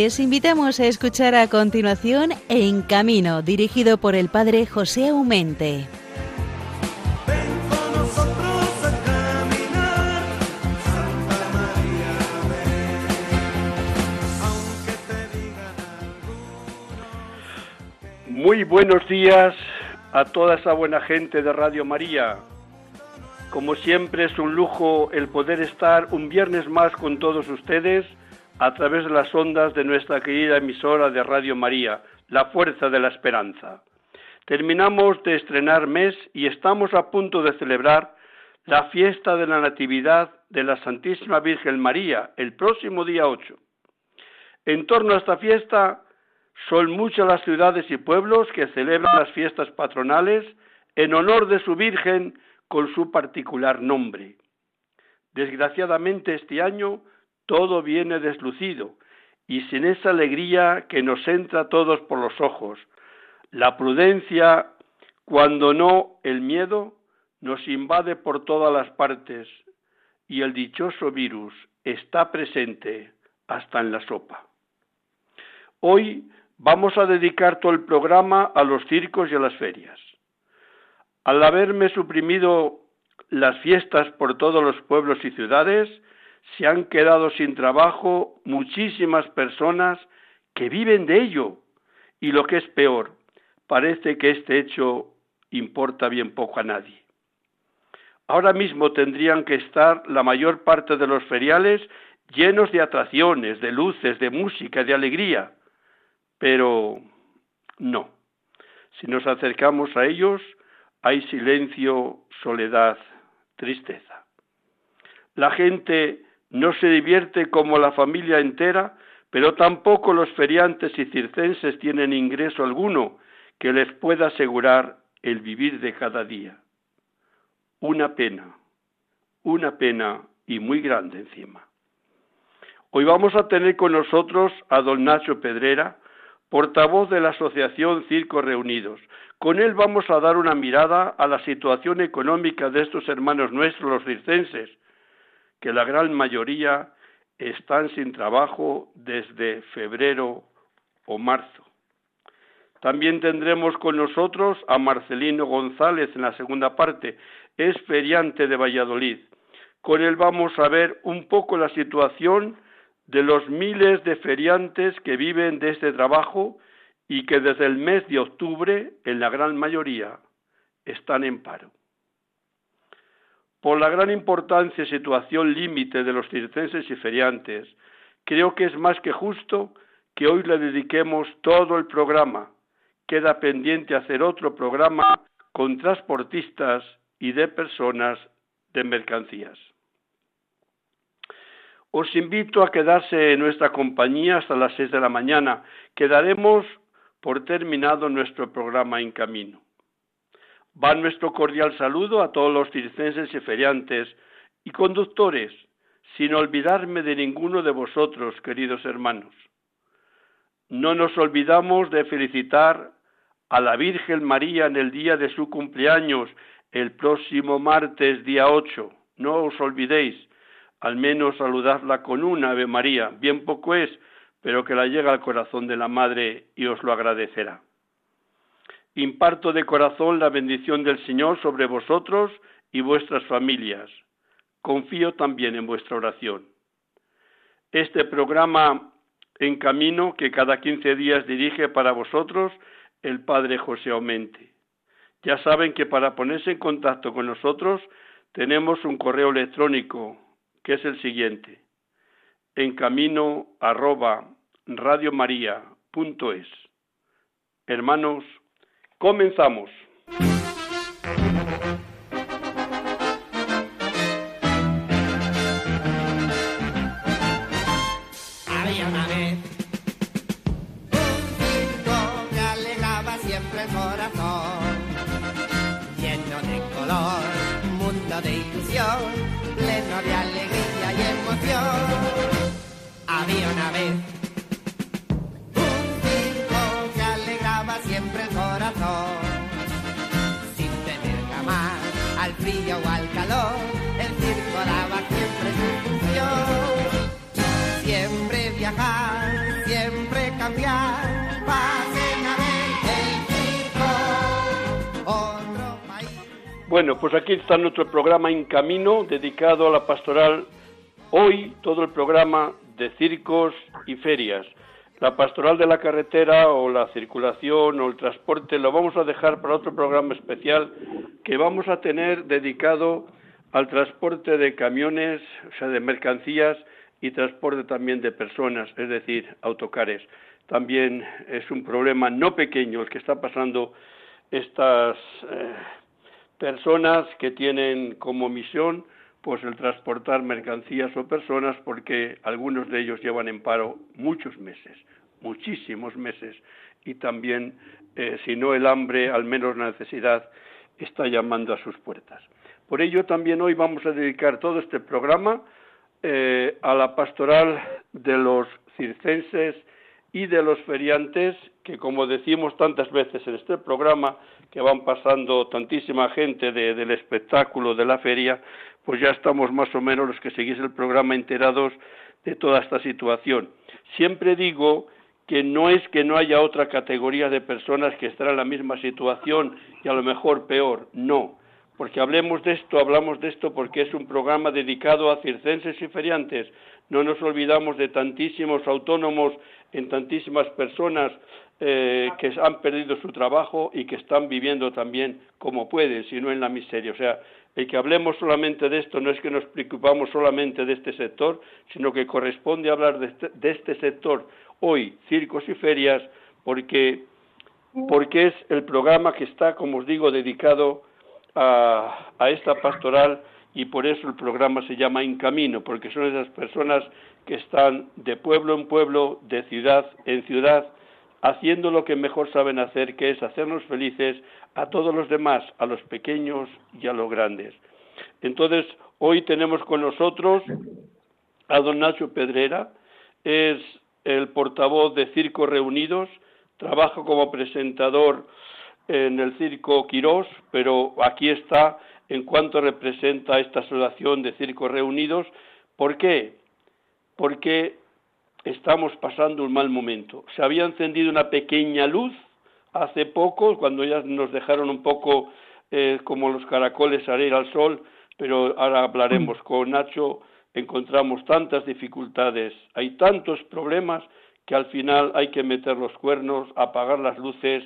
Les invitamos a escuchar a continuación En Camino, dirigido por el padre José Aumente. Muy buenos días a toda esa buena gente de Radio María. Como siempre es un lujo el poder estar un viernes más con todos ustedes a través de las ondas de nuestra querida emisora de Radio María, La Fuerza de la Esperanza. Terminamos de estrenar mes y estamos a punto de celebrar la fiesta de la Natividad de la Santísima Virgen María el próximo día 8. En torno a esta fiesta son muchas las ciudades y pueblos que celebran las fiestas patronales en honor de su Virgen con su particular nombre. Desgraciadamente este año todo viene deslucido y sin esa alegría que nos entra a todos por los ojos. La prudencia, cuando no el miedo, nos invade por todas las partes y el dichoso virus está presente hasta en la sopa. Hoy vamos a dedicar todo el programa a los circos y a las ferias. Al haberme suprimido las fiestas por todos los pueblos y ciudades, se han quedado sin trabajo muchísimas personas que viven de ello. Y lo que es peor, parece que este hecho importa bien poco a nadie. Ahora mismo tendrían que estar la mayor parte de los feriales llenos de atracciones, de luces, de música, de alegría. Pero no. Si nos acercamos a ellos, hay silencio, soledad, tristeza. La gente no se divierte como la familia entera, pero tampoco los feriantes y circenses tienen ingreso alguno que les pueda asegurar el vivir de cada día. Una pena, una pena y muy grande encima. Hoy vamos a tener con nosotros a don Nacho Pedrera, portavoz de la Asociación Circos Reunidos. Con él vamos a dar una mirada a la situación económica de estos hermanos nuestros, los circenses, que la gran mayoría están sin trabajo desde febrero o marzo. También tendremos con nosotros a Marcelino González en la segunda parte, es feriante de Valladolid. Con él vamos a ver un poco la situación de los miles de feriantes que viven de este trabajo y que desde el mes de octubre, en la gran mayoría, están en paro. Por la gran importancia y situación límite de los circenses y feriantes, creo que es más que justo que hoy le dediquemos todo el programa. Queda pendiente hacer otro programa con transportistas y de personas de mercancías. Os invito a quedarse en nuestra compañía hasta las seis de la mañana. Quedaremos por terminado nuestro programa en camino. Va nuestro cordial saludo a todos los circenses y feriantes y conductores, sin olvidarme de ninguno de vosotros, queridos hermanos. No nos olvidamos de felicitar a la Virgen María en el día de su cumpleaños, el próximo martes, día 8. No os olvidéis, al menos saludadla con una Ave María, bien poco es, pero que la llega al corazón de la Madre y os lo agradecerá. Imparto de corazón la bendición del Señor sobre vosotros y vuestras familias. Confío también en vuestra oración. Este programa en camino que cada quince días dirige para vosotros el Padre José Aumente. Ya saben que para ponerse en contacto con nosotros tenemos un correo electrónico que es el siguiente en camino arroba. Hermanos, Comenzamos. Había una vez un circo que alegraba siempre el corazón, lleno de color, mundo de ilusión, pleno de alegría y emoción. Había una vez frío o al calor, el circo daba siempre su función. Siempre viajar siempre cambiar. Pasen a ver el circo, otro país. Bueno, pues aquí está nuestro programa En Camino, dedicado a la pastoral. Hoy todo el programa de circos y ferias. La pastoral de la carretera o la circulación o el transporte lo vamos a dejar para otro programa especial que vamos a tener dedicado al transporte de camiones, o sea, de mercancías y transporte también de personas, es decir, autocares. También es un problema no pequeño el que está pasando estas eh, personas que tienen como misión pues el transportar mercancías o personas porque algunos de ellos llevan en paro muchos meses, muchísimos meses y también eh, si no el hambre, al menos la necesidad está llamando a sus puertas. Por ello también hoy vamos a dedicar todo este programa eh, a la pastoral de los circenses y de los feriantes, que como decimos tantas veces en este programa, que van pasando tantísima gente del espectáculo de la feria, pues ya estamos más o menos los que seguís el programa enterados de toda esta situación. Siempre digo que no es que no haya otra categoría de personas que están en la misma situación y a lo mejor peor, no porque hablemos de esto, hablamos de esto porque es un programa dedicado a circenses y feriantes. No nos olvidamos de tantísimos autónomos, en tantísimas personas eh, que han perdido su trabajo y que están viviendo también como pueden, sino en la miseria. O sea, el que hablemos solamente de esto no es que nos preocupamos solamente de este sector, sino que corresponde hablar de este, de este sector hoy, circos y ferias, porque, porque es el programa que está, como os digo, dedicado a, esta pastoral y por eso el programa se llama En Camino, porque son esas personas que están de pueblo en pueblo, de ciudad en ciudad, haciendo lo que mejor saben hacer, que es hacernos felices a todos los demás, a los pequeños y a los grandes. Entonces, hoy tenemos con nosotros a don Nacho Pedrera, es el portavoz de Circos Reunidos, trabaja como presentador en el Circo Quirós, pero aquí está en cuanto representa esta asociación de circos reunidos. ¿Por qué? Porque estamos pasando un mal momento. Se había encendido una pequeña luz hace poco, cuando ya nos dejaron un poco eh, como los caracoles salir al sol, pero ahora hablaremos con Nacho, encontramos tantas dificultades, hay tantos problemas que al final hay que meter los cuernos, apagar las luces,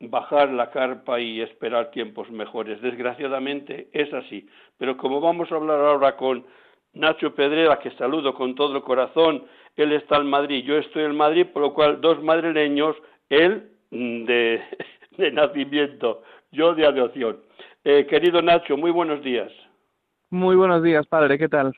bajar la carpa y esperar tiempos mejores. Desgraciadamente es así. Pero como vamos a hablar ahora con Nacho Pedrera, que saludo con todo el corazón, él está en Madrid, yo estoy en Madrid, por lo cual dos madrileños, él mm, de, nacimiento, yo de adopción. Eh, querido Nacho, muy buenos días. Muy buenos días, padre, ¿qué tal?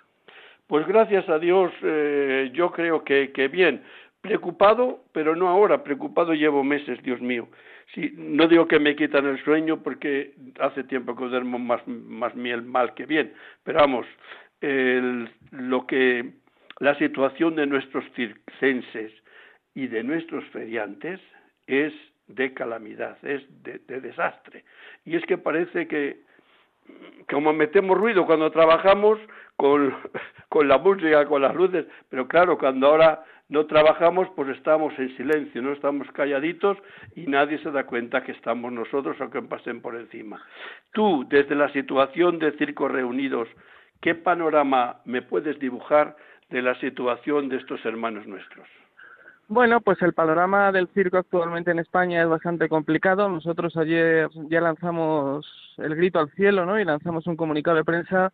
Pues gracias a Dios, eh, yo creo que, que bien. Preocupado, pero no ahora, preocupado llevo meses, Dios mío. Sí, no digo que me quitan el sueño porque hace tiempo que duermo más, más miel mal que bien, pero vamos, lo que la situación de nuestros circenses y de nuestros feriantes es de calamidad, es de, de desastre. Y es que parece que como metemos ruido cuando trabajamos con, con la música, con las luces, pero claro, cuando ahora no trabajamos, pues estamos en silencio, no estamos calladitos y nadie se da cuenta que estamos nosotros aunque pasen por encima. Tú, desde la situación de Circos Reunidos, ¿qué panorama me puedes dibujar de la situación de estos hermanos nuestros? Bueno, pues el panorama del circo actualmente en España es bastante complicado. Nosotros ayer ya lanzamos el grito al cielo, ¿no? Y lanzamos un comunicado de prensa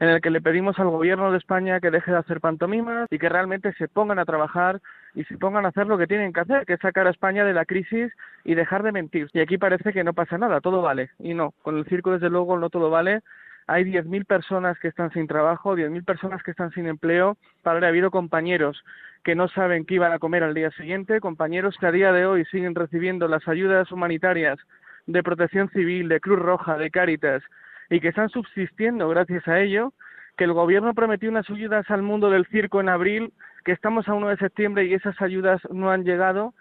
en el que le pedimos al gobierno de España que deje de hacer pantomimas y que realmente se pongan a trabajar y se pongan a hacer lo que tienen que hacer, que es sacar a España de la crisis y dejar de mentir. Y aquí parece que no pasa nada, todo vale. Y no, con el circo desde luego no todo vale. Hay 10.000 personas que están sin trabajo, 10.000 personas que están sin empleo. Para ha habido compañeros que no saben qué iban a comer al día siguiente, compañeros que a día de hoy siguen recibiendo las ayudas humanitarias de Protección Civil, de Cruz Roja, de Cáritas, y que están subsistiendo gracias a ello, que el gobierno prometió unas ayudas al mundo del circo en abril, que estamos a 1 de septiembre y esas ayudas no han llegado,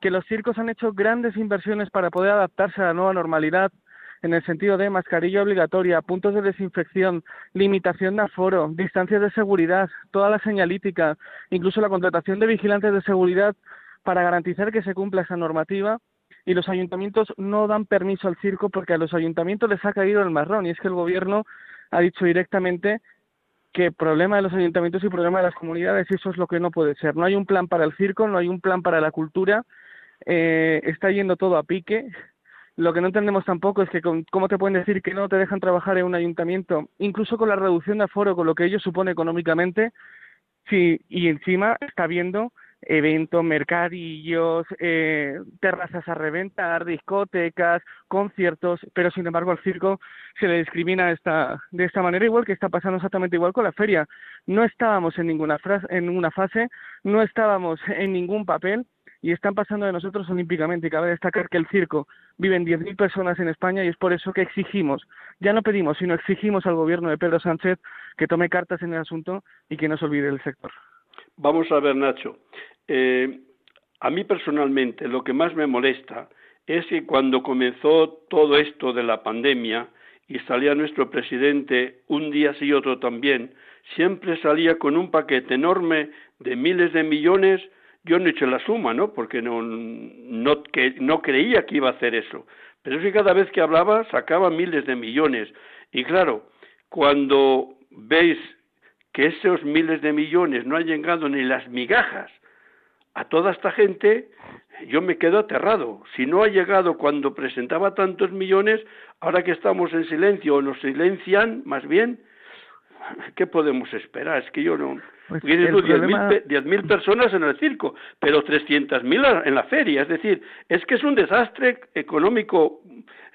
que los circos han hecho grandes inversiones para poder adaptarse a la nueva normalidad en el sentido de mascarilla obligatoria, puntos de desinfección, limitación de aforo, distancias de seguridad, toda la señalítica, incluso la contratación de vigilantes de seguridad para garantizar que se cumpla esa normativa y los ayuntamientos no dan permiso al circo porque a los ayuntamientos les ha caído el marrón y es que el gobierno ha dicho directamente que problema de los ayuntamientos y problema de las comunidades, eso es lo que no puede ser. No hay un plan para el circo, no hay un plan para la cultura, eh, está yendo todo a pique. Lo que no entendemos tampoco es que cómo te pueden decir que no te dejan trabajar en un ayuntamiento, incluso con la reducción de aforo, con lo que ello supone económicamente, sí, y encima está viendo eventos, mercadillos, eh, terrazas a reventar, discotecas, conciertos, pero sin embargo al circo se le discrimina esta, de esta manera, igual que está pasando exactamente igual con la feria. No estábamos en ninguna, en ninguna fase, no estábamos en ningún papel y están pasando de nosotros olímpicamente. Cabe destacar que el circo viven 10.000 personas en España y es por eso que exigimos, ya no pedimos, sino exigimos al gobierno de Pedro Sánchez que tome cartas en el asunto y que no se olvide el sector. Vamos a ver, Nacho. Eh, a mí personalmente lo que más me molesta es que cuando comenzó todo esto de la pandemia y salía nuestro presidente un día sí y otro también, siempre salía con un paquete enorme de miles de millones. Yo no he hecho la suma, ¿no? Porque no, no, que, no creía que iba a hacer eso. Pero es que cada vez que hablaba sacaba miles de millones. Y claro, cuando veis que esos miles de millones no han llegado ni las migajas a toda esta gente, yo me quedo aterrado. Si no ha llegado cuando presentaba tantos millones, ahora que estamos en silencio o nos silencian, más bien, ¿qué podemos esperar? Es que yo no, pues Tienes 10.000 personas en el circo, pero 300.000 en la feria. Es decir, es que es un desastre económico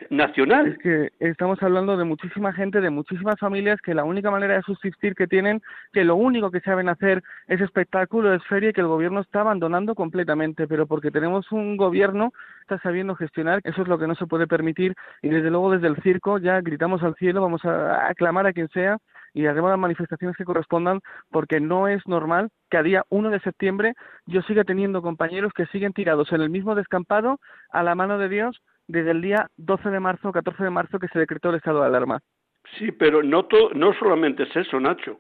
nacional. Es que estamos hablando de muchísima gente, de muchísimas familias que la única manera de subsistir que tienen, que lo único que saben hacer es espectáculo, es feria y que el gobierno está abandonando completamente. Pero porque tenemos un gobierno que está sabiendo gestionar, eso es lo que no se puede permitir. Y desde luego desde el circo ya gritamos al cielo, vamos a aclamar a quien sea y haremos las manifestaciones que correspondan porque no es normal que a día 1 de septiembre yo siga teniendo compañeros que siguen tirados en el mismo descampado a la mano de Dios desde el día 12 de marzo o 14 de marzo que se decretó el estado de alarma. Sí, pero no, no solamente es eso, Nacho.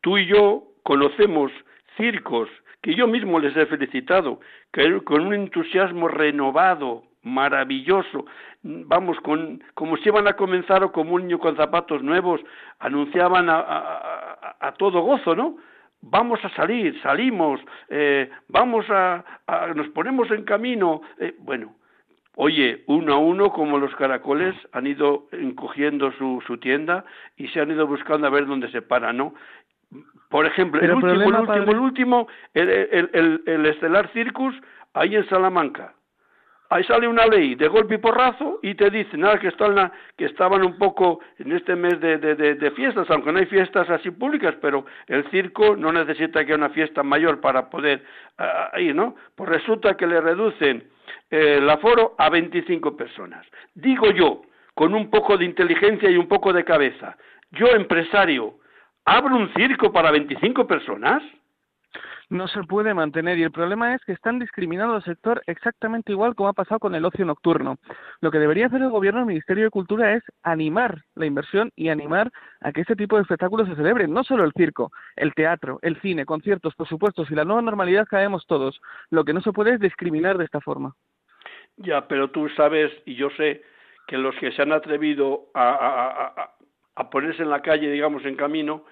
Tú y yo conocemos circos que yo mismo les he felicitado, que con un entusiasmo renovado, maravilloso. Vamos, con, como si iban a comenzar o como un niño con zapatos nuevos, anunciaban a, todo gozo, ¿no? Vamos a salir, salimos, eh, vamos a, nos ponemos en camino. Eh, bueno, oye, uno a uno, como los caracoles, han ido encogiendo su, su tienda y se han ido buscando a ver dónde se paran, ¿no? Por ejemplo, el último, el último, el último, el, el, el Estelar Circus, ahí en Salamanca ahí sale una ley de golpe y porrazo y te dicen nada que, están que estaban un poco en este mes de, de, de, fiestas, aunque no hay fiestas así públicas, pero el circo no necesita que haya una fiesta mayor para poder uh, ir, ¿no? Pues resulta que le reducen eh, el aforo a 25 personas. Digo yo, con un poco de inteligencia y un poco de cabeza, yo empresario, ¿abro un circo para 25 personas? No se puede mantener y el problema es que están discriminando al sector exactamente igual como ha pasado con el ocio nocturno. Lo que debería hacer el gobierno, el Ministerio de Cultura es animar la inversión y animar a que este tipo de espectáculos se celebren, no solo el circo, el teatro, el cine, conciertos, por supuesto, si la nueva normalidad caemos todos. Lo que no se puede es discriminar de esta forma. Ya, pero tú sabes y yo sé que los que se han atrevido a, a ponerse en la calle, digamos, en camino,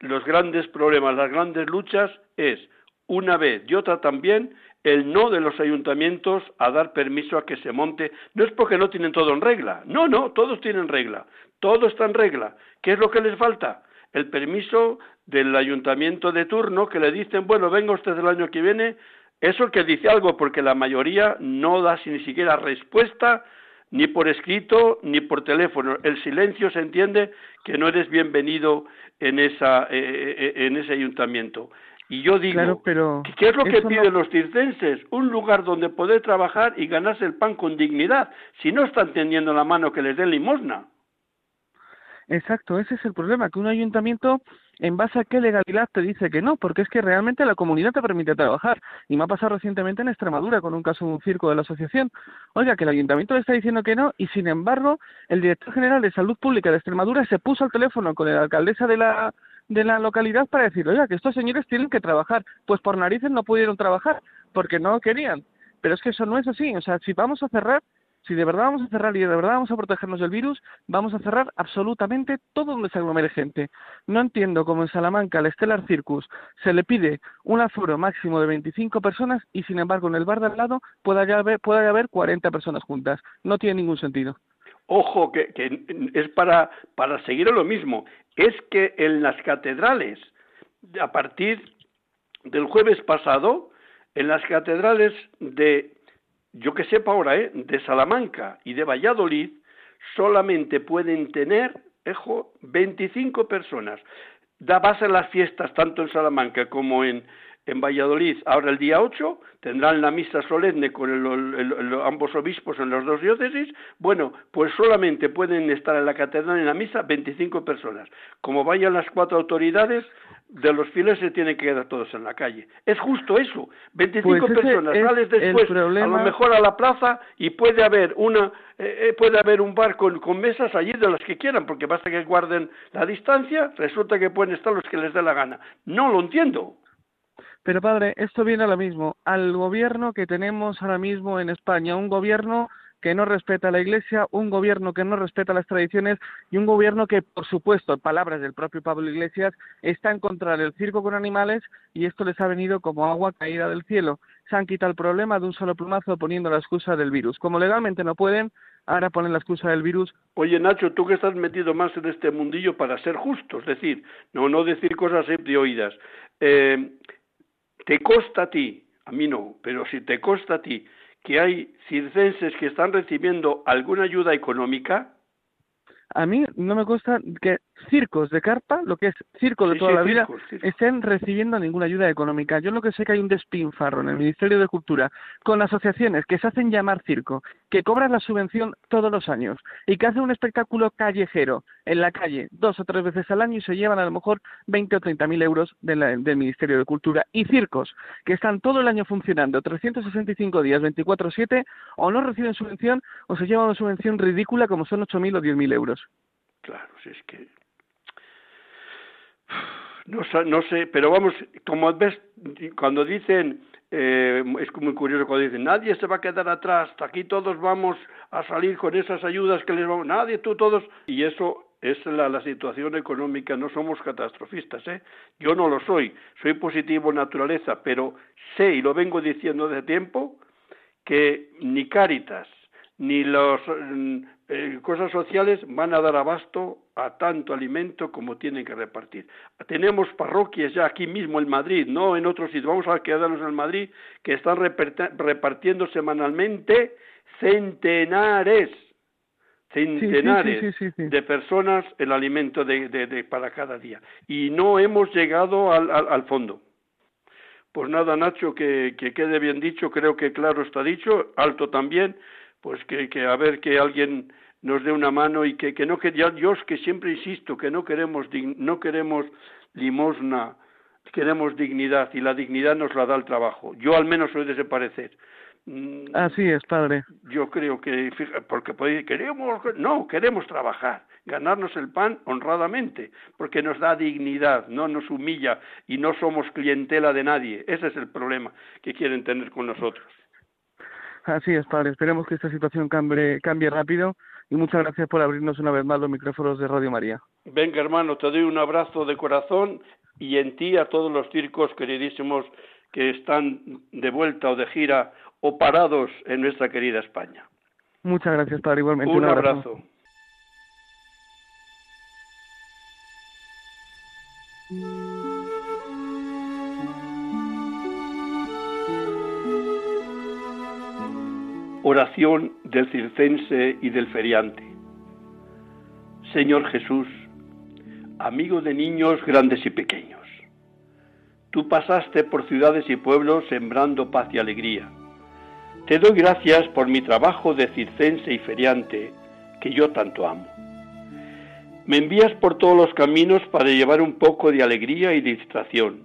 los grandes problemas, las grandes luchas es una vez y otra también el no de los ayuntamientos a dar permiso a que se monte. No es porque no tienen todo en regla. No, no, todos tienen regla. Todo está en regla. ¿Qué es lo que les falta? El permiso del ayuntamiento de turno que le dicen, bueno, venga usted el año que viene. Eso que dice algo, porque la mayoría no da ni siquiera respuesta, ni por escrito, ni por teléfono. El silencio se entiende que no eres bienvenido en, esa, eh, eh, eh, en ese ayuntamiento. Y yo digo, ¿qué es lo que piden los circenses? Un lugar donde poder trabajar y ganarse el pan con dignidad, si no están tendiendo la mano que les den limosna. Exacto, ese es el problema, que un ayuntamiento en base a qué legalidad te dice que no, porque es que realmente la comunidad te permite trabajar. Y me ha pasado recientemente en Extremadura con un caso de un circo de la asociación. Oiga, que el ayuntamiento le está diciendo que no y sin embargo el director general de salud pública de Extremadura se puso al teléfono con la alcaldesa de la de la localidad para decir, oiga, que estos señores tienen que trabajar. Pues por narices no pudieron trabajar porque no querían. Pero es que eso no es así. O sea, si vamos a cerrar, si de verdad vamos a cerrar y de verdad vamos a protegernos del virus, vamos a cerrar absolutamente todo donde se aglomere gente. No entiendo cómo en Salamanca, al Stellar Circus, se le pide un aforo máximo de 25 personas y sin embargo en el bar de al lado pueda haber, pueda haber 40 personas juntas. No tiene ningún sentido. Ojo, que, que es para, para seguir lo mismo. Es que en las catedrales, a partir del jueves pasado, en las catedrales de yo que sepa ahora, ¿eh? de Salamanca y de Valladolid, solamente pueden tener, ejo, 25 personas. Da base a las fiestas tanto en Salamanca como en, en Valladolid. Ahora el día 8 tendrán la misa solemne con ambos obispos en las dos diócesis. Bueno, pues solamente pueden estar en la catedral en la misa 25 personas. Como vayan las cuatro autoridades, de los fieles se tienen que quedar todos en la calle. Es justo eso. 25 pues personas sales después a lo mejor a la plaza y puede haber una eh, eh, puede haber un bar con, con, mesas allí de las que quieran porque basta que guarden la distancia, resulta que pueden estar los que les dé la gana. No lo entiendo. Pero padre, esto viene a lo mismo, al gobierno que tenemos ahora mismo en España, un gobierno que no respeta a la Iglesia, un gobierno que no respeta las tradiciones y un gobierno que, por supuesto, palabras del propio Pablo Iglesias, está en contra del circo con animales y esto les ha venido como agua caída del cielo. Se han quitado el problema de un solo plumazo poniendo la excusa del virus. Como legalmente no pueden, ahora ponen la excusa del virus. Oye, Nacho, tú que estás metido más en este mundillo para ser justo, es decir, no, no decir cosas de ¿Te costa a ti? A mí no, pero si te costa a ti que hay circenses que están recibiendo alguna ayuda económica? A mí no me consta que circos de carpa, lo que es circo de toda la vida, estén recibiendo ninguna ayuda económica. Yo lo que sé que hay un despinfarro en el Ministerio de Cultura con asociaciones que se hacen llamar circo, que cobran la subvención todos los años y que hacen un espectáculo callejero en la calle dos o tres veces al año y se llevan a lo mejor 20 o 30 mil euros del Ministerio de Cultura. Y circos que están todo el año funcionando 365 días, 24-7, o no reciben subvención o se llevan una subvención ridícula como son 8.000 o 10.000 euros. Claro, si es que no, no sé, pero vamos, como ves, cuando dicen, eh, es muy curioso cuando dicen, nadie se va a quedar atrás, aquí todos vamos a salir con esas ayudas que les vamos, nadie, tú todos, y eso es la, la situación económica, no somos catastrofistas, ¿eh? Yo no lo soy, soy positivo naturaleza, pero sé, y lo vengo diciendo desde tiempo, que ni Cáritas, ni las mm, eh, cosas sociales van a dar abasto a tanto alimento como tienen que repartir. Tenemos parroquias ya aquí mismo en Madrid, no en otros sitios, vamos a quedarnos en Madrid, que están repartiendo semanalmente centenares, centenares de personas el alimento de, para cada día. Y no hemos llegado al, al, fondo. Pues nada, Nacho, que, que quede bien dicho, creo que claro está dicho, alto también, pues que, que a ver que alguien nos dé una mano y que, que no que yo, que siempre insisto que no queremos no queremos limosna queremos dignidad y la dignidad nos la da el trabajo. Yo al menos soy de ese parecer. Mm, así es padre. yo creo que porque queremos no queremos trabajar ganarnos el pan honradamente porque nos da dignidad no nos humilla y no somos clientela de nadie. Ese es el problema que quieren tener con nosotros. Así es, padre. Esperemos que esta situación cambie, cambie rápido y muchas gracias por abrirnos una vez más los micrófonos de Radio María. Venga, hermano, te doy un abrazo de corazón y en ti a todos los circos queridísimos que están de vuelta o de gira o parados en nuestra querida España. Muchas gracias, padre. Igualmente. Un, abrazo. Oración del circense y del feriante. Señor Jesús, amigo de niños grandes y pequeños, tú pasaste por ciudades y pueblos sembrando paz y alegría. Te doy gracias por mi trabajo de circense y feriante que yo tanto amo. Me envías por todos los caminos para llevar un poco de alegría y distracción.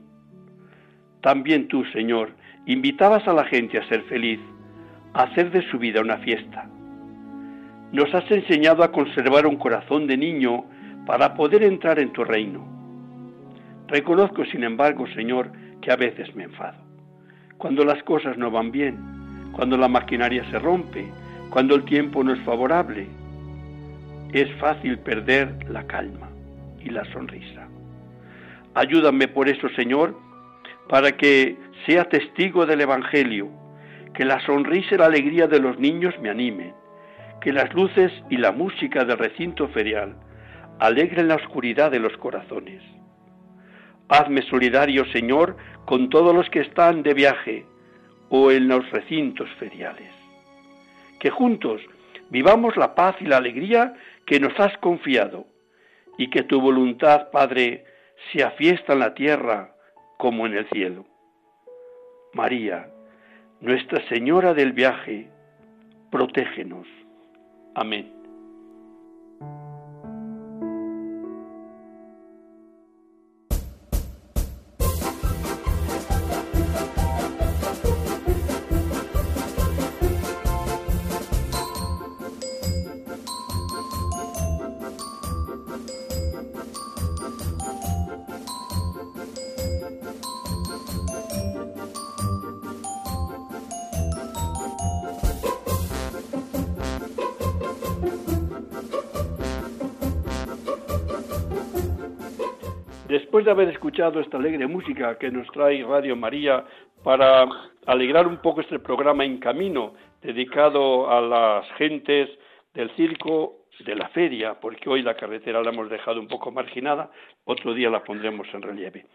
También tú, Señor, invitabas a la gente a ser feliz, hacer de su vida una fiesta. Nos has enseñado a conservar un corazón de niño para poder entrar en tu reino. Reconozco, sin embargo, Señor, que a veces me enfado. Cuando las cosas no van bien, cuando la maquinaria se rompe, cuando el tiempo no es favorable, es fácil perder la calma y la sonrisa. Ayúdame por eso, Señor, para que sea testigo del Evangelio, que la sonrisa y la alegría de los niños me animen, que las luces y la música del recinto ferial alegren la oscuridad de los corazones. Hazme solidario, Señor, con todos los que están de viaje o en los recintos feriales. Que juntos vivamos la paz y la alegría que nos has confiado, y que tu voluntad, Padre, sea fiesta en la tierra como en el cielo. María, Nuestra Señora del viaje, protégenos. Amén. De haber escuchado esta alegre música que nos trae Radio María para alegrar un poco este programa en camino dedicado a las gentes del circo de la feria, porque hoy la carretera la hemos dejado un poco marginada, otro día la pondremos en relieve.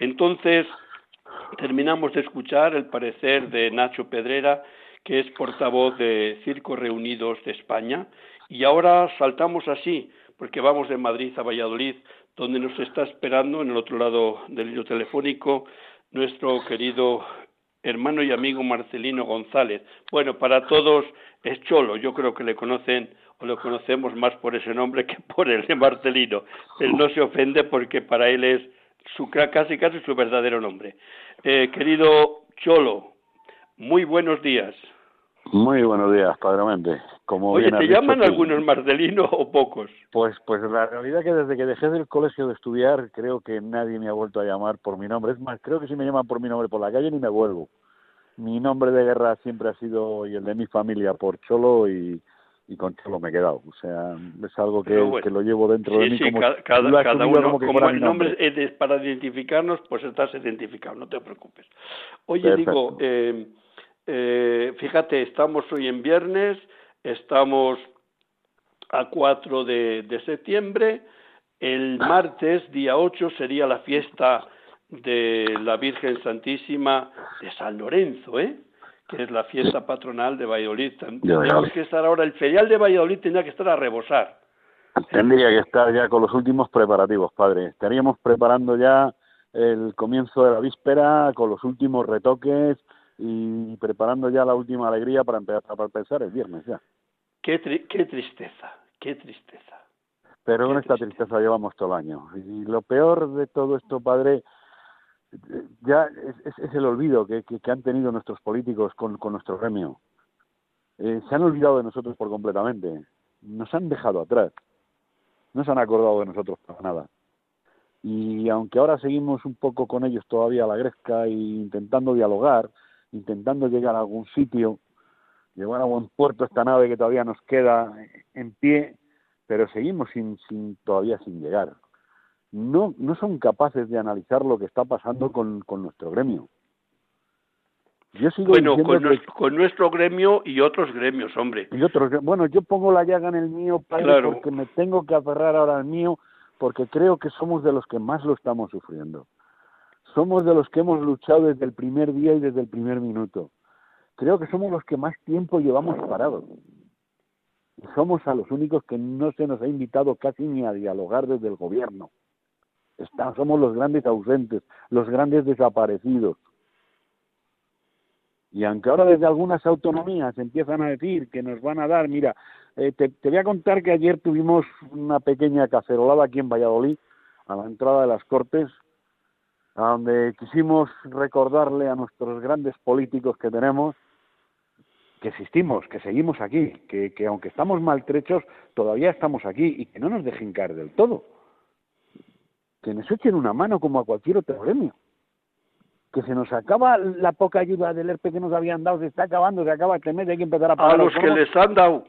Entonces, terminamos de escuchar el parecer de Nacho Pedrera, que es portavoz de Circos Reunidos de España, y ahora saltamos así, porque vamos de Madrid a Valladolid donde nos está esperando en el otro lado del hilo telefónico nuestro querido hermano y amigo Marcelino González. Bueno, para todos es Cholo, yo creo que le conocen o lo conocemos más por ese nombre que por el de Marcelino. Él no se ofende porque para él es su casi casi su verdadero nombre. Eh, querido Cholo, muy buenos días. Muy buenos días, Padre Mente. Como Oye, ¿te llaman algunos Marcelino o pocos? Pues, pues la realidad es que desde que dejé del colegio de estudiar, creo que nadie me ha vuelto a llamar por mi nombre. Es más, creo que si me llaman por mi nombre por la calle ni me vuelvo. Mi nombre de guerra siempre ha sido, y el de mi familia, por Cholo y, y con Cholo me he quedado. O sea, es algo que, que lo llevo dentro de mí. Sí, como, cada, cada uno, como, el nombre, es para identificarnos, pues estás identificado, no te preocupes. Oye, digo... Eh, eh, fíjate, estamos hoy en viernes, estamos a 4 de, septiembre, el martes, día 8, sería la fiesta de la Virgen Santísima de San Lorenzo, ¿eh? que es la fiesta patronal de Valladolid. Tendríamos que estar ahora, el ferial de Valladolid tendría que estar a rebosar. Tendría que estar ya con los últimos preparativos, padre. Estaríamos preparando ya el comienzo de la víspera con los últimos retoques, y preparando ya la última alegría para empezar a pensar el viernes ya. Qué, qué tristeza, qué tristeza. Pero con esta tristeza. llevamos todo el año. Y lo peor de todo esto, padre, ya es, es el olvido que, que, han tenido nuestros políticos con, con nuestro gremio. Eh, se han olvidado de nosotros por completamente. Nos han dejado atrás. No se han acordado de nosotros para nada. Y aunque ahora seguimos un poco con ellos todavía a la gresca e intentando dialogar, intentando llegar a algún sitio, llevar a buen puerto esta nave que todavía nos queda en pie, pero seguimos sin, sin todavía sin llegar. No, no son capaces de analizar lo que está pasando con, con nuestro gremio. Yo sigo bueno, con, nuestro, con, nuestro, gremio y otros gremios, hombre. Y otros, bueno, yo pongo la llaga en el mío, padre, porque me tengo que aferrar ahora al mío, porque creo que somos de los que más lo estamos sufriendo. Somos de los que hemos luchado desde el primer día y desde el primer minuto. Creo que somos los que más tiempo llevamos parados. Somos a los únicos que no se nos ha invitado casi ni a dialogar desde el gobierno. somos los grandes ausentes, los grandes desaparecidos. Y aunque ahora desde algunas autonomías empiezan a decir que nos van a dar, mira, eh, te, te, voy a contar que ayer tuvimos una pequeña cacerolada aquí en Valladolid, a la entrada de las Cortes, donde quisimos recordarle a nuestros grandes políticos que tenemos que existimos, que seguimos aquí, que, que aunque estamos maltrechos, todavía estamos aquí y que no nos dejen caer del todo. Que nos echen una mano como a cualquier otro gremio que se nos acaba la poca ayuda del ERPE que nos habían dado, se está acabando, se acaba este mes, hay que empezar a pagar. A los que les han dado.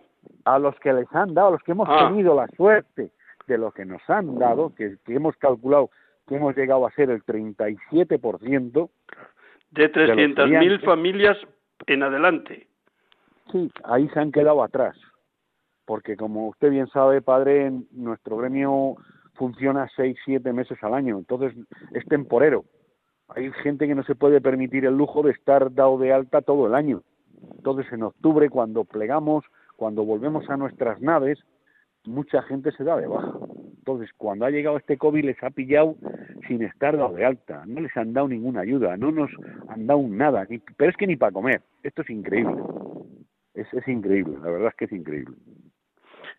A los que les han dado, a los que hemos Ah. tenido la suerte de lo que nos han dado, que, que hemos calculado que hemos llegado a ser el 37%, De 300.000 estudiantes. familias en adelante. sí, ahí se han quedado atrás. Porque como usted bien sabe, padre, nuestro gremio funciona seis, siete meses al año, entonces es temporero. Hay gente que no se puede permitir el lujo de estar dado de alta todo el año. Entonces, en octubre, cuando plegamos, cuando volvemos a nuestras naves, mucha gente se da de baja. Entonces, cuando ha llegado este COVID, les ha pillado sin estar dado de alta. No les han dado ninguna ayuda, no nos han dado nada. Pero es que ni para comer. Esto es increíble. Es, es increíble, la verdad es que es increíble.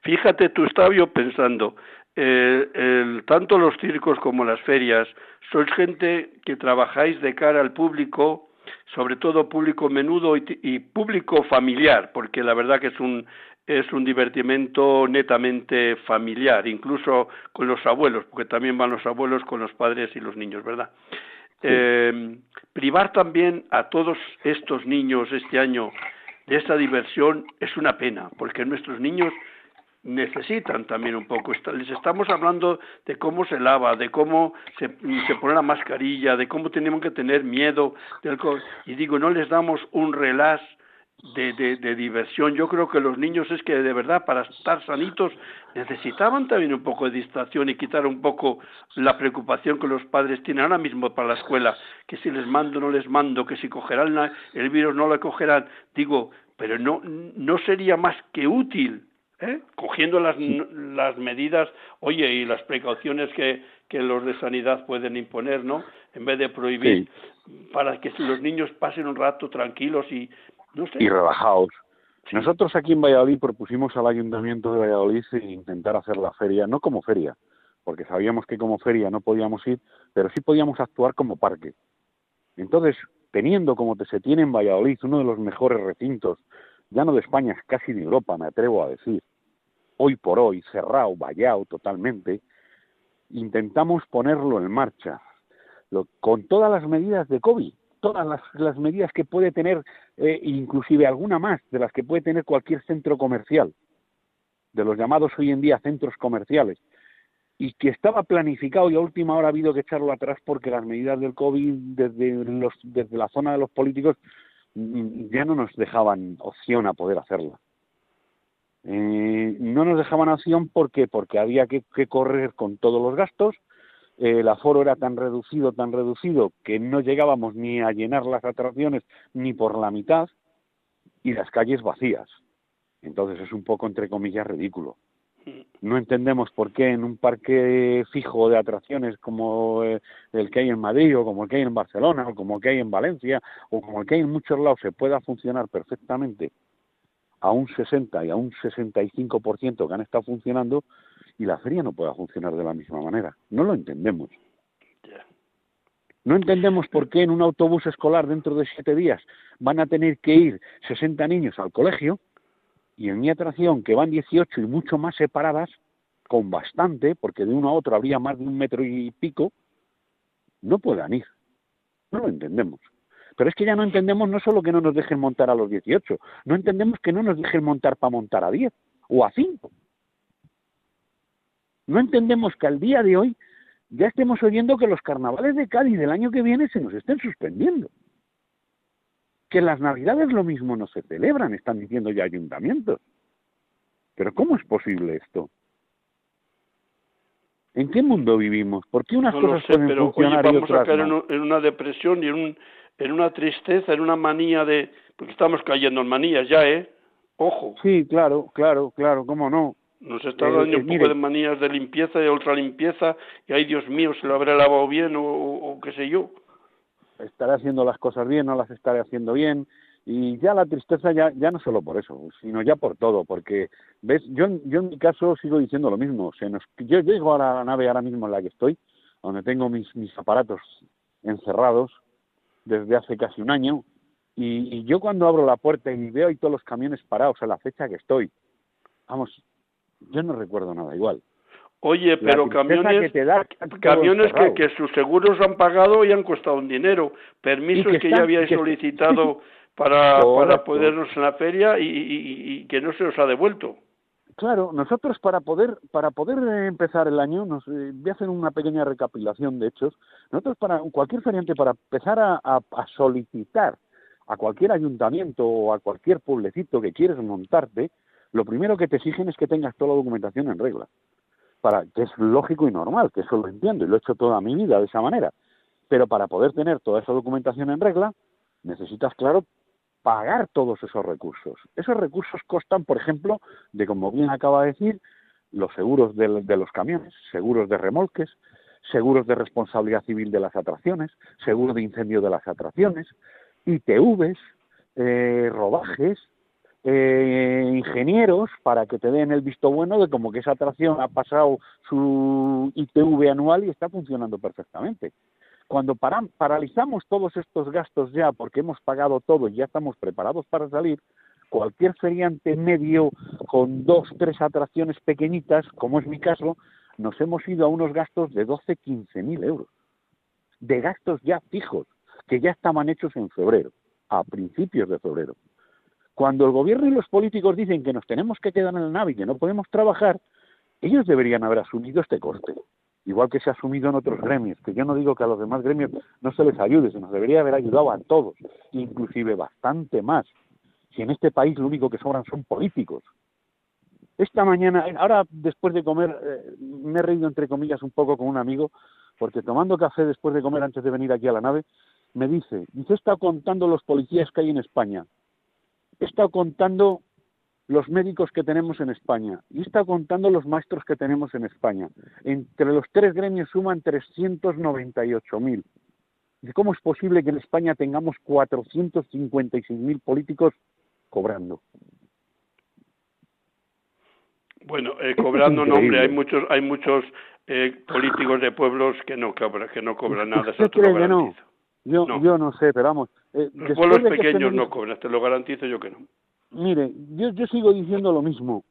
Fíjate, tú estaba yo pensando, eh, el, tanto los circos como las ferias, sois gente que trabajáis de cara al público, sobre todo público menudo y, y público familiar, porque la verdad que es un es un divertimento netamente familiar, incluso con los abuelos, porque también van los abuelos con los padres y los niños, ¿verdad? Eh, privar también a todos estos niños este año de esta diversión es una pena, porque nuestros niños necesitan también un poco. Les estamos hablando de cómo se lava, de cómo se, se pone la mascarilla, de cómo tenemos que tener miedo. Del y digo, no les damos un relax de, de, de diversión. Yo creo que los niños es que de verdad para estar sanitos necesitaban también un poco de distracción y quitar un poco la preocupación que los padres tienen ahora mismo para la escuela, que si les mando no les mando, que si cogerán la- el virus no lo cogerán. Digo, pero no, no sería más que útil ¿eh? cogiendo las, las medidas, oye, y las precauciones que, que los de sanidad pueden imponer, ¿no? En vez de prohibir, para que los niños pasen un rato tranquilos y, no sé. y relajados. Sí. Nosotros aquí en Valladolid propusimos al Ayuntamiento de Valladolid intentar hacer la feria, no como feria, porque sabíamos que como feria no podíamos ir, pero sí podíamos actuar como parque. Entonces, teniendo como te- se tiene en Valladolid uno de los mejores recintos, ya no de España, casi de Europa, me atrevo a decir, hoy por hoy, cerrado, vallado totalmente, intentamos ponerlo en marcha, lo- con todas las medidas de COVID, todas las, las medidas que puede tener, eh, inclusive alguna más de las que puede tener cualquier centro comercial, de los llamados hoy en día centros comerciales, y que estaba planificado y a última hora ha habido que echarlo atrás porque las medidas del COVID desde, los, desde la zona de los políticos mm, ya no nos dejaban opción a poder hacerla. Eh, no nos dejaban opción porque porque había que, correr con todos los gastos, el aforo era tan reducido, tan reducido, que no llegábamos ni a llenar las atracciones ni por la mitad, y las calles vacías. Entonces es un poco, entre comillas, ridículo. No entendemos por qué en un parque fijo de atracciones como eh, el que hay en Madrid o como el que hay en Barcelona o como el que hay en Valencia o como el que hay en muchos lados se pueda funcionar perfectamente a un 60 y a un 65% que han estado funcionando y la feria no pueda funcionar de la misma manera. No lo entendemos. No entendemos por qué en un autobús escolar dentro de siete días van a tener que ir 60 niños al colegio y en mi atracción que van 18 y mucho más separadas, con bastante, porque de uno a otro habría más de un metro y pico, no puedan ir. No lo entendemos. Pero es que ya no entendemos no solo que no nos dejen montar a los 18, no entendemos que no nos dejen montar para montar a 10 o a 5. No entendemos que al día de hoy ya estemos oyendo que los carnavales de Cádiz del año que viene se nos estén suspendiendo. Que las navidades lo mismo no se celebran, están diciendo ya ayuntamientos. Pero ¿cómo es posible esto? ¿En qué mundo vivimos? ¿Por qué unas no cosas sé, pueden pero oye, funcionar y vamos a caer no? en una depresión y en, un, en una tristeza, en una manía de... Porque estamos cayendo en manías ya, ¿eh? Ojo, Sí, claro, claro, claro, ¿cómo no? Nos está Eh, dando eh, un poco de manías de limpieza, de ultralimpieza, y ay Dios mío, se lo habrá lavado bien o, o- o qué sé yo. estaré haciendo las cosas bien, no las estaré haciendo bien. Y ya la tristeza ya, ya no solo por eso, sino ya por todo, porque, ¿ves? Yo, yo en mi caso sigo diciendo lo mismo. Se nos, yo llego a la nave ahora mismo en la que estoy, donde tengo mis, mis aparatos encerrados desde hace casi un año, y, yo cuando abro la puerta y veo ahí todos los camiones parados a la fecha que estoy, vamos, yo no recuerdo nada igual. Oye, pero camiones, que, camiones que, que, sus seguros han pagado y han costado un dinero, permisos que, ya habíais solicitado para, para podernos en la feria y, que no se os ha devuelto. Claro, nosotros para poder para poder empezar el año, nos eh, voy a hacer una pequeña recapitulación de hechos. Nosotros para cualquier feriante para empezar a, a, solicitar a cualquier ayuntamiento o a cualquier pueblecito que quieres montarte, lo primero que te exigen es que tengas toda la documentación en regla. Para que es lógico y normal, que eso lo entiendo y lo he hecho toda mi vida de esa manera. Pero para poder tener toda esa documentación en regla, necesitas, claro, pagar todos esos recursos. Esos recursos costan, por ejemplo, de como bien acaba de decir, los seguros de, los camiones, seguros de remolques, seguros de responsabilidad civil de las atracciones, seguro de incendio de las atracciones, ITVs, eh, eh, ingenieros para que te den el visto bueno de como que esa atracción ha pasado su ITV anual y está funcionando perfectamente. Cuando paralizamos todos estos gastos ya porque hemos pagado todo y ya estamos preparados para salir, cualquier feriante medio con dos, tres atracciones pequeñitas, como es mi caso, nos hemos ido a unos gastos de 12, 15 mil euros. De gastos ya fijos, que ya estaban hechos en febrero, a principios de febrero. Cuando el gobierno y los políticos dicen que nos tenemos que quedar en la nave y que no podemos trabajar, ellos deberían haber asumido este corte. Igual que se ha asumido en otros gremios, que yo no digo que a los demás gremios no se les ayude, se nos debería haber ayudado a todos, inclusive bastante más, si en este país lo único que sobran son políticos. Esta mañana, ahora después de comer, eh, me he reído entre comillas un poco con un amigo, porque tomando café después de comer antes de venir aquí a la nave, me dice, dice, estado contando los policías que hay en España, he estado contando los médicos que tenemos en España y está contando los maestros que tenemos en España. Entre los tres gremios suman 398.000. ¿Cómo es posible que en España tengamos 456.000 políticos cobrando? Bueno, eh, cobrando nombre, hay muchos, hay muchos eh, políticos de pueblos que no cobran, que no cobran nada. Eso te lo no? Yo, no. yo no sé, pero vamos. Eh, los pueblos pequeños no cobran, te lo garantizo yo que no. Mire, yo, yo sigo diciendo lo mismo.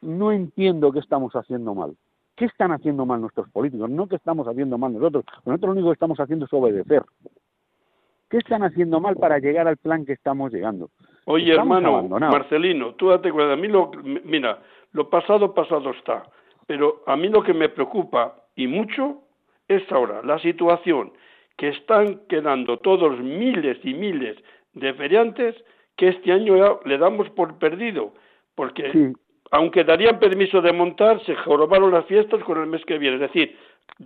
No entiendo qué estamos haciendo mal. ¿Qué están haciendo mal nuestros políticos? No que estamos haciendo mal nosotros. Nosotros lo único que estamos haciendo es obedecer. ¿Qué están haciendo mal para llegar al plan que estamos llegando? Oye, hermano, Marcelino, tú date cuenta. A mí lo, mira, lo pasado, pasado está. Pero a mí lo que me preocupa, y mucho, es ahora la situación que están quedando todos miles y miles de feriantes que este año le damos por perdido, porque aunque darían permiso de montar, se jorobaron las fiestas con el mes que viene. Es decir,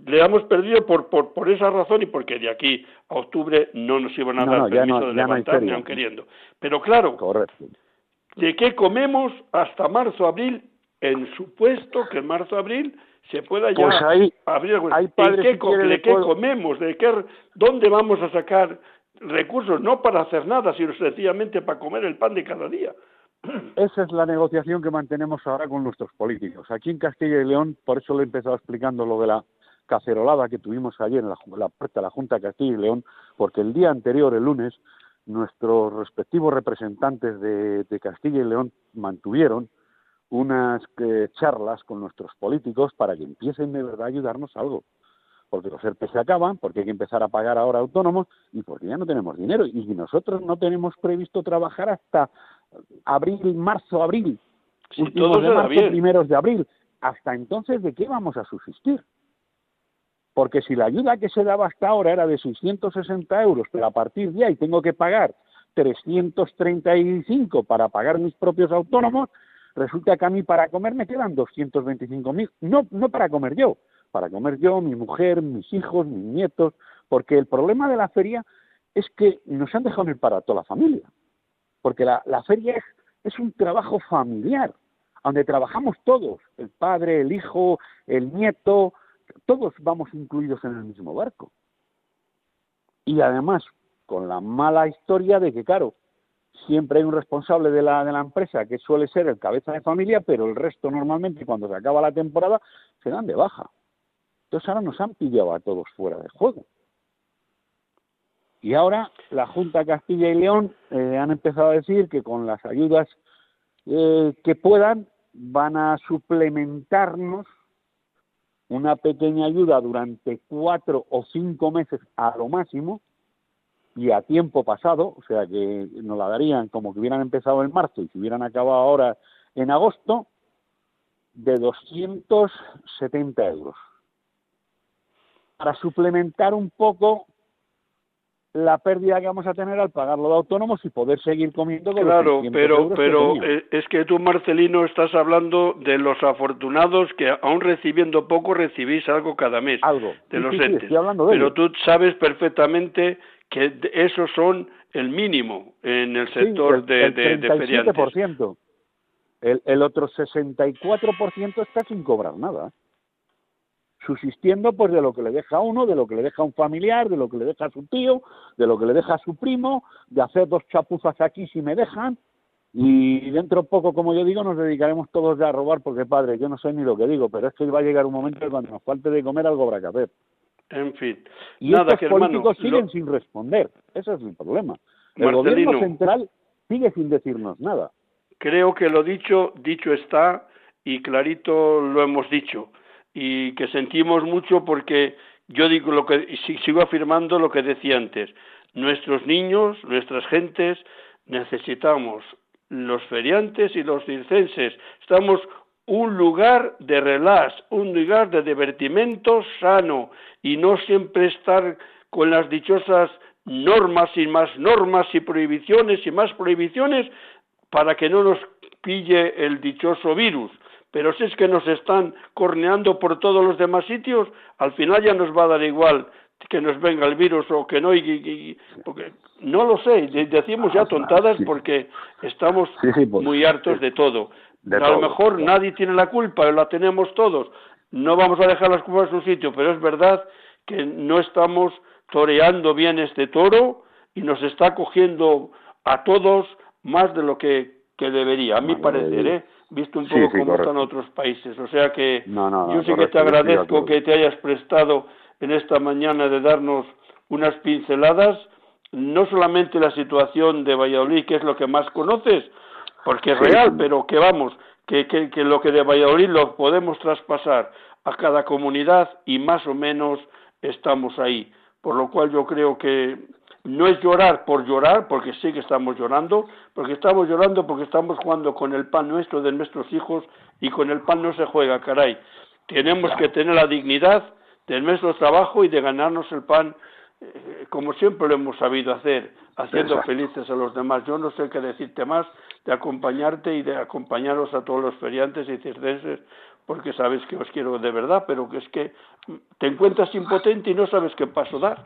le damos perdido por, por, por esa razón y porque de aquí a octubre no nos iban a dar permiso de levantar ni aun queriendo. Pero claro, ¿de qué comemos hasta marzo, abril? En supuesto que en marzo, abril se pueda ya pues abrir. ¿De qué, comemos? ¿De qué, ¿Dónde vamos a sacar recursos no para hacer nada, sino sencillamente para comer el pan de cada día. Esa es la negociación que mantenemos ahora con nuestros políticos. Aquí en Castilla y León, por eso le he empezado explicando lo de la cacerolada que tuvimos ayer en la, puerta de la Junta de Castilla y León, porque el día anterior, el lunes, nuestros respectivos representantes de, Castilla y León mantuvieron unas eh, charlas con nuestros políticos para que empiecen de verdad a ayudarnos algo porque los ERTE se acaban, porque hay que empezar a pagar ahora autónomos y porque ya no tenemos dinero. Y nosotros no tenemos previsto trabajar hasta abril, marzo, abril, últimos de marzo, primeros de abril. Hasta entonces, ¿de qué vamos a subsistir? Porque si la ayuda que se daba hasta ahora era de 660 euros, pero a partir de ahí tengo que pagar 335 para pagar mis propios autónomos, resulta que a mí para comer me quedan 225.000. No, no para comer yo, para comer yo, mi mujer, mis hijos, mis nietos, porque el problema de la feria es que nos han dejado ir para toda la familia, porque la, feria es, es un trabajo familiar, donde trabajamos todos, el padre, el hijo, el nieto, todos vamos incluidos en el mismo barco. Y además, con la mala historia de que, claro, siempre hay un responsable de la, de la empresa que suele ser el cabeza de familia, pero el resto normalmente cuando se acaba la temporada se dan de baja. Entonces ahora nos han pillado a todos fuera de juego. Y ahora la Junta Castilla y León eh, han empezado a decir que con las ayudas eh, que puedan van a suplementarnos una pequeña ayuda durante cuatro o cinco meses a lo máximo y a tiempo pasado, o sea que nos la darían como que hubieran empezado en marzo y si hubieran acabado ahora en agosto, de 270 euros. Para suplementar un poco la pérdida que vamos a tener al pagarlo de autónomos y poder seguir comiendo con claro pero pero eh, es que tú Marcelino estás hablando de los afortunados que aún recibiendo poco recibís algo cada mes. Algo. De los entes pero tú sabes perfectamente que esos son el mínimo en el sector el, de, el de, de feriantes. El, el otro 64% está sin cobrar nada subsistiendo pues de lo que le deja a uno, de lo que le deja a un familiar, de lo que le deja a su tío, de lo que le deja a su primo, de hacer dos chapuzas aquí si me dejan, y dentro poco, como yo digo, nos dedicaremos todos ya a robar, porque padre, yo no sé ni lo que digo, pero es que va a llegar un momento en cuando nos falte de comer algo habrá que hacer. En fin, y nada estos que políticos hermano, siguen lo- sin responder, ese es el problema. El Marcelino. gobierno central sigue sin decirnos nada. creo que lo dicho, dicho está y clarito lo hemos dicho y que sentimos mucho porque yo digo lo que sigo afirmando lo que decía antes. Nuestros niños, nuestras gentes necesitamos los feriantes y los circenses. Estamos un lugar de relax, un lugar de divertimento sano y no siempre estar con las dichosas normas y más normas y prohibiciones y más prohibiciones para que no nos pille el dichoso virus. Pero si es que nos están corneando por todos los demás sitios, al final ya nos va a dar igual que nos venga el virus o que no, y, porque no lo sé, de- decimos ya tontadas sí. porque estamos pues, muy hartos de todo. De a todo, lo mejor nadie tiene la culpa, la tenemos todos. No vamos a dejar las culpas en su sitio, pero es verdad que no estamos toreando bien este toro y nos está cogiendo a todos más de lo que, que debería, a mi parecer, eh, ¿eh? visto un poco sí, cómo están otros países. O sea que No, yo sí que te agradezco que te hayas prestado en esta mañana de darnos unas pinceladas, no solamente la situación de Valladolid, que es lo que más conoces, porque es Sí. real, pero que vamos, que, que, que lo que de Valladolid lo podemos traspasar a cada comunidad y más o menos estamos ahí. Por lo cual yo creo que no es llorar por llorar, porque sí que estamos llorando, porque estamos llorando porque estamos jugando con el pan nuestro de nuestros hijos y con el pan no se juega, caray. Tenemos que tener la dignidad de nuestro trabajo y de ganarnos el pan como siempre lo hemos sabido hacer, haciendo Exacto. felices a los demás. Yo no sé qué decirte más de acompañarte y de acompañaros a todos los feriantes y circenses, porque sabes que os quiero de verdad, pero que es que te encuentras impotente y no sabes qué paso dar.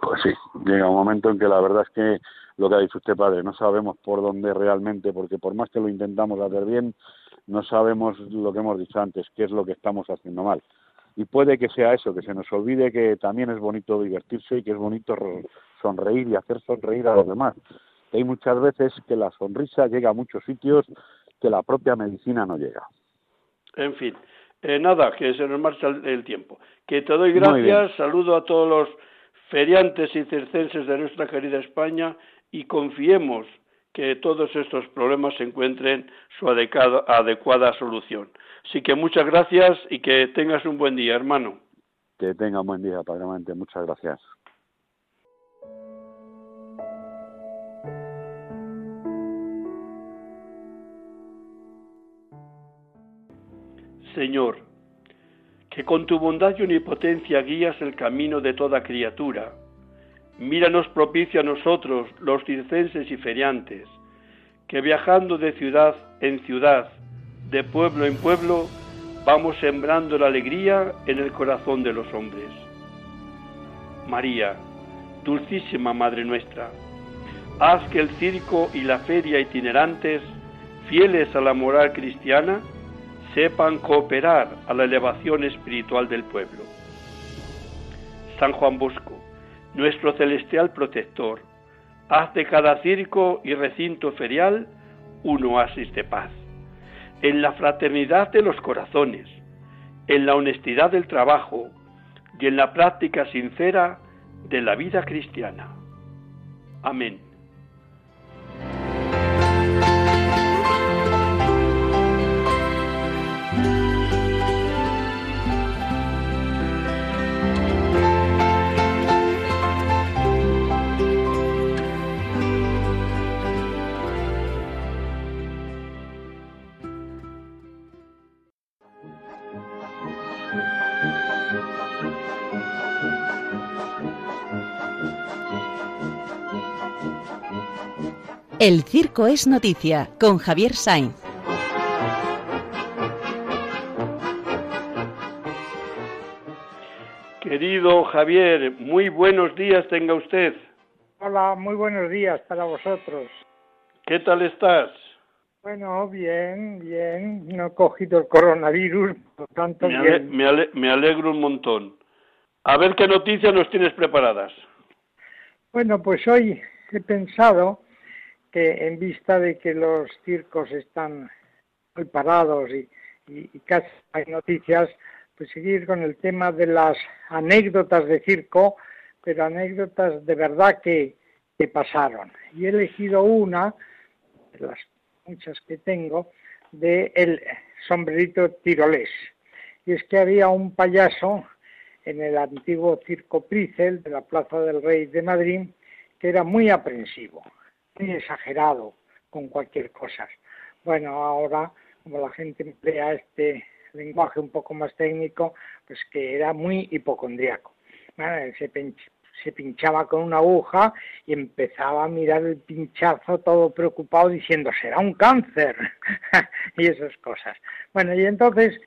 Pues sí, llega un momento en que la verdad es que lo que ha dicho usted, padre, no sabemos por dónde realmente, porque por más que lo intentamos hacer bien, no sabemos lo que hemos dicho antes, qué es lo que estamos haciendo mal. Y puede que sea eso, que se nos olvide que también es bonito divertirse y que es bonito sonreír y hacer sonreír a los demás. Hay muchas veces que la sonrisa llega a muchos sitios que la propia medicina no llega. En fin, eh, nada, que se nos marcha el, el tiempo. Que te doy gracias, saludo a todos los feriantes y circenses de nuestra querida España y confiemos que todos estos problemas encuentren su adecuada, adecuada solución. Así que muchas gracias y que tengas un buen día, hermano. Que tenga un buen día, Padre Mente. Muchas gracias. Señor, que con tu bondad y omnipotencia guías el camino de toda criatura. Míranos propicio a nosotros, los circenses y feriantes, que viajando de ciudad en ciudad, de pueblo en pueblo, vamos sembrando la alegría en el corazón de los hombres. María, dulcísima Madre nuestra, haz que el circo y la feria itinerantes, fieles a la moral cristiana, sepan cooperar a la elevación espiritual del pueblo. San Juan Bosco, nuestro celestial protector, haz de cada circo y recinto ferial un oasis de paz, en la fraternidad de los corazones, en la honestidad del trabajo y en la práctica sincera de la vida cristiana. Amén. El Circo es Noticia con Javier Sainz. Querido Javier, muy buenos días tenga usted. Hola, muy buenos días para vosotros. ¿Qué tal estás? Bueno, bien, bien. No he cogido el coronavirus, por tanto me, ale bien. me, ale me alegro un montón. A ver qué noticias nos tienes preparadas. Bueno, pues hoy he pensado que en vista de que los circos están muy parados y, y, y casi hay noticias, pues seguir con el tema de las anécdotas de circo, pero anécdotas de verdad que, que pasaron. Y he elegido una, de las muchas que tengo, de el sombrerito tirolés. Y es que había un payaso en el antiguo circo Pricel de la Plaza del Rey de Madrid que era muy aprensivo muy exagerado con cualquier cosa. Bueno, ahora, como la gente emplea este lenguaje un poco más técnico, pues que era muy hipocondriaco. Bueno, se pinchaba con una aguja y empezaba a mirar el pinchazo todo preocupado diciendo, será un cáncer y esas cosas. Bueno, y entonces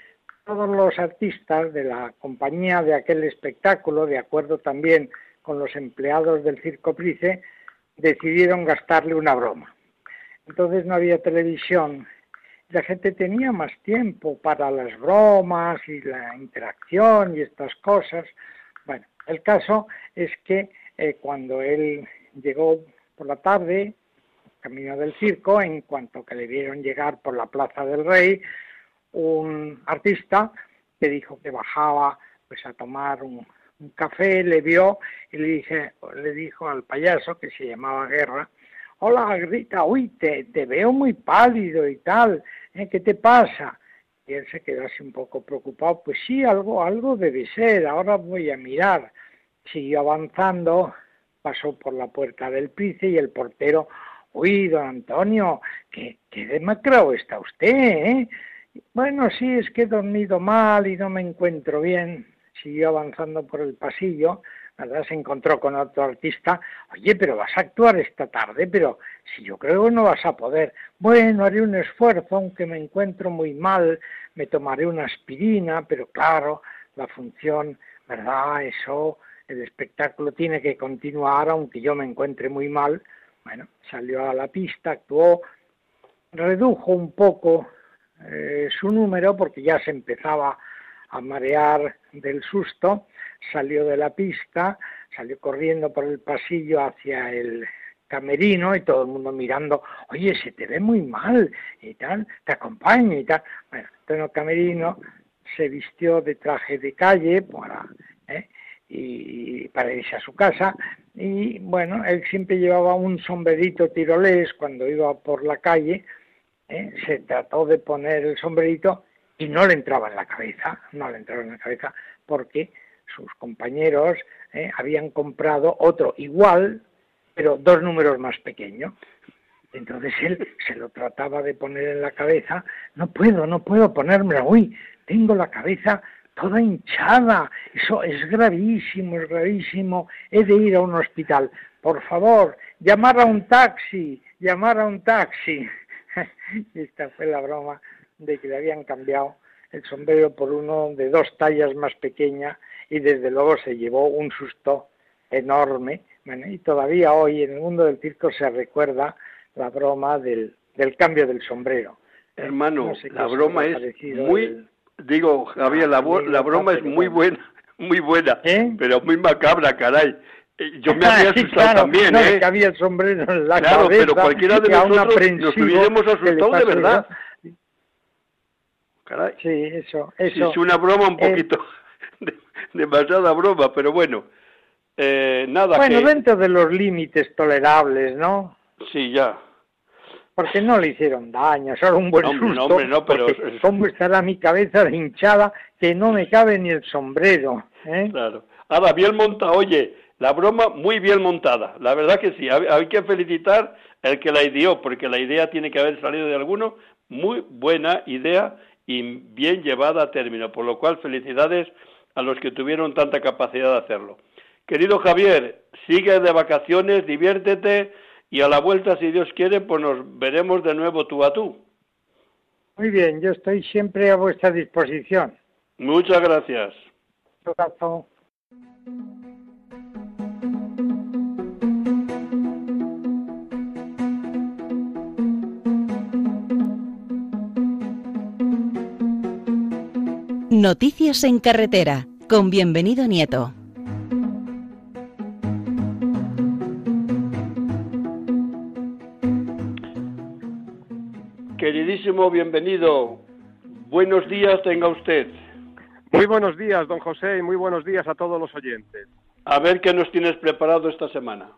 todos los artistas de la compañía de aquel espectáculo, de acuerdo también con los empleados del Circo Price, decidieron gastarle una broma. Entonces no había televisión. La gente tenía más tiempo para las bromas y la interacción y estas cosas. Bueno, el caso es que eh, cuando él llegó por la tarde, camino del circo, en cuanto que le vieron llegar por la Plaza del Rey, un artista que dijo que bajaba pues a tomar un, café, le vio y le, dije, le dijo al payaso, que se llamaba Guerra, hola, grita, uy, te, te veo muy pálido y tal, ¿eh? ¿qué te pasa? Él se quedó un poco preocupado, pues sí, algo, algo debe ser, ahora voy a mirar. Siguió avanzando, pasó por la puerta del Price y el portero, uy, don Antonio, qué, qué demacrado está usted, ¿eh? Bueno, sí, es que he dormido mal y no me encuentro bien siguió avanzando por el pasillo, ¿verdad? Se encontró con otro artista, oye, pero vas a actuar esta tarde, pero si yo creo que no vas a poder, bueno, haré un esfuerzo, aunque me encuentro muy mal, me tomaré una aspirina, pero claro, la función, ¿verdad? Eso, el espectáculo tiene que continuar, aunque yo me encuentre muy mal. Bueno, salió a la pista, actuó, redujo un poco eh, su número porque ya se empezaba a marear del susto, salió de la pista, salió corriendo por el pasillo hacia el camerino y todo el mundo mirando, oye, se te ve muy mal y tal, te acompaño y tal. Bueno, en el camerino se vistió de traje de calle para, ¿eh? y para irse a su casa y bueno, él siempre llevaba un sombrerito tirolés cuando iba por la calle, ¿eh? se trató de poner el sombrerito y no le entraba en la cabeza, no le entraba en la cabeza porque sus compañeros eh, habían comprado otro igual, pero dos números más pequeño. Entonces él se lo trataba de poner en la cabeza, no puedo, no puedo ponérmelo, uy, tengo la cabeza toda hinchada, eso es gravísimo, es gravísimo, he de ir a un hospital, por favor, llamar a un taxi, llamar a un taxi. Esta fue la broma de que le habían cambiado el sombrero por uno de dos tallas más pequeña y desde luego se llevó un susto enorme. Bueno, y todavía hoy en el mundo del circo se recuerda la broma del, del cambio del sombrero. Hermano, no sé la broma es muy, el... digo, Javier, la, la broma es muy buena, muy buena, ¿Eh? pero muy macabra, caray. Eh, yo me había asustado también, no, ¿eh? que había el sombrero en la claro, cabeza. pero cualquiera de nosotros nos hubiéramos asustado de verdad. Caray. Sí, eso, eso. es una broma un Eh, poquito, de- demasiada broma, pero bueno. Eh, nada, bueno, que... dentro de los límites tolerables, ¿no? Sí, ya. Porque no le hicieron daño, solo un buen No, susto. no, hombre, no, pero- ¿Cómo estará mi cabeza de hinchada que no me cabe ni el sombrero? ¿eh? Claro. Ahora, bien montada, oye, la broma muy bien montada. La verdad que sí, hay, hay que felicitar el que la ideó, porque la idea tiene que haber salido de alguno. Muy buena idea y bien llevada a término, por lo cual felicidades a los que tuvieron tanta capacidad de hacerlo. Querido Javier, sigue de vacaciones, diviértete y a la vuelta, si Dios quiere, pues nos veremos de nuevo tú a tú. Muy bien, yo estoy siempre a vuestra disposición. Muchas gracias. Un abrazo. Noticias en carretera, con bienvenido Nieto. Queridísimo, bienvenido. Buenos días tenga usted. Muy buenos días, don José, y muy buenos días a todos los oyentes. A ver qué nos tienes preparado esta semana.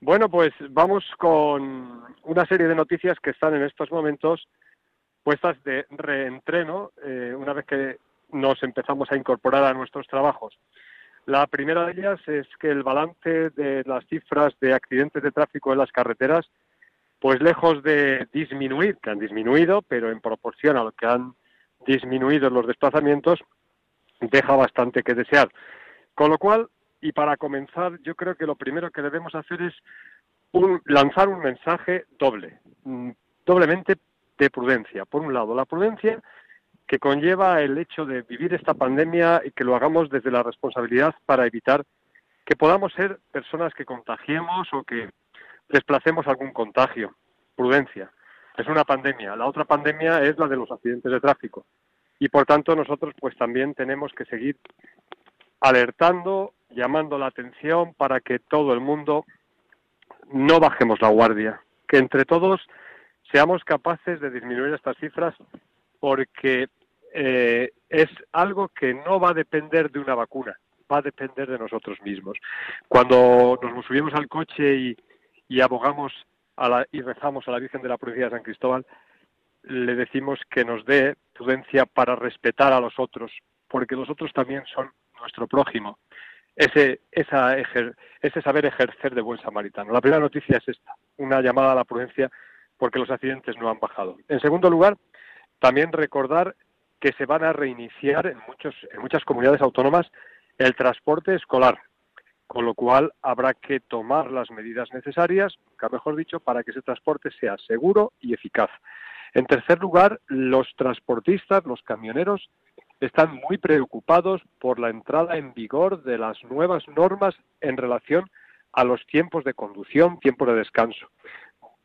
Bueno, pues vamos con una serie de noticias que están en estos momentos puestas de reentreno eh, una vez que nos empezamos a incorporar a nuestros trabajos. La primera de ellas es que el balance de las cifras de accidentes de tráfico en las carreteras, pues lejos de disminuir, que han disminuido, pero en proporción a lo que han disminuido los desplazamientos, deja bastante que desear. Con lo cual, y para comenzar, yo creo que lo primero que debemos hacer es un- lanzar un mensaje doble, mm, doblemente de prudencia. Por un lado, la prudencia que conlleva el hecho de vivir esta pandemia y que lo hagamos desde la responsabilidad para evitar que podamos ser personas que contagiemos o que desplacemos algún contagio. Prudencia. Es una pandemia. La otra pandemia es la de los accidentes de tráfico. Y por tanto nosotros pues también tenemos que seguir alertando, llamando la atención para que todo el mundo no bajemos la guardia, que entre todos seamos capaces de disminuir estas cifras porque eh, es algo que no va a depender de una vacuna, va a depender de nosotros mismos. Cuando nos subimos al coche y, y abogamos a la- y rezamos a la Virgen de la Provincia de San Cristóbal, le decimos que nos dé prudencia para respetar a los otros, porque los otros también son nuestro prójimo. Ese, esa ejer- ese saber ejercer de buen samaritano. La primera noticia es esta, una llamada a la prudencia porque los accidentes no han bajado. En segundo lugar, también recordar que se van a reiniciar en, muchos, en muchas comunidades autónomas el transporte escolar, con lo cual habrá que tomar las medidas necesarias, mejor dicho, para que ese transporte sea seguro y eficaz. En tercer lugar, los transportistas, los camioneros, están muy preocupados por la entrada en vigor de las nuevas normas en relación a los tiempos de conducción, tiempos de descanso.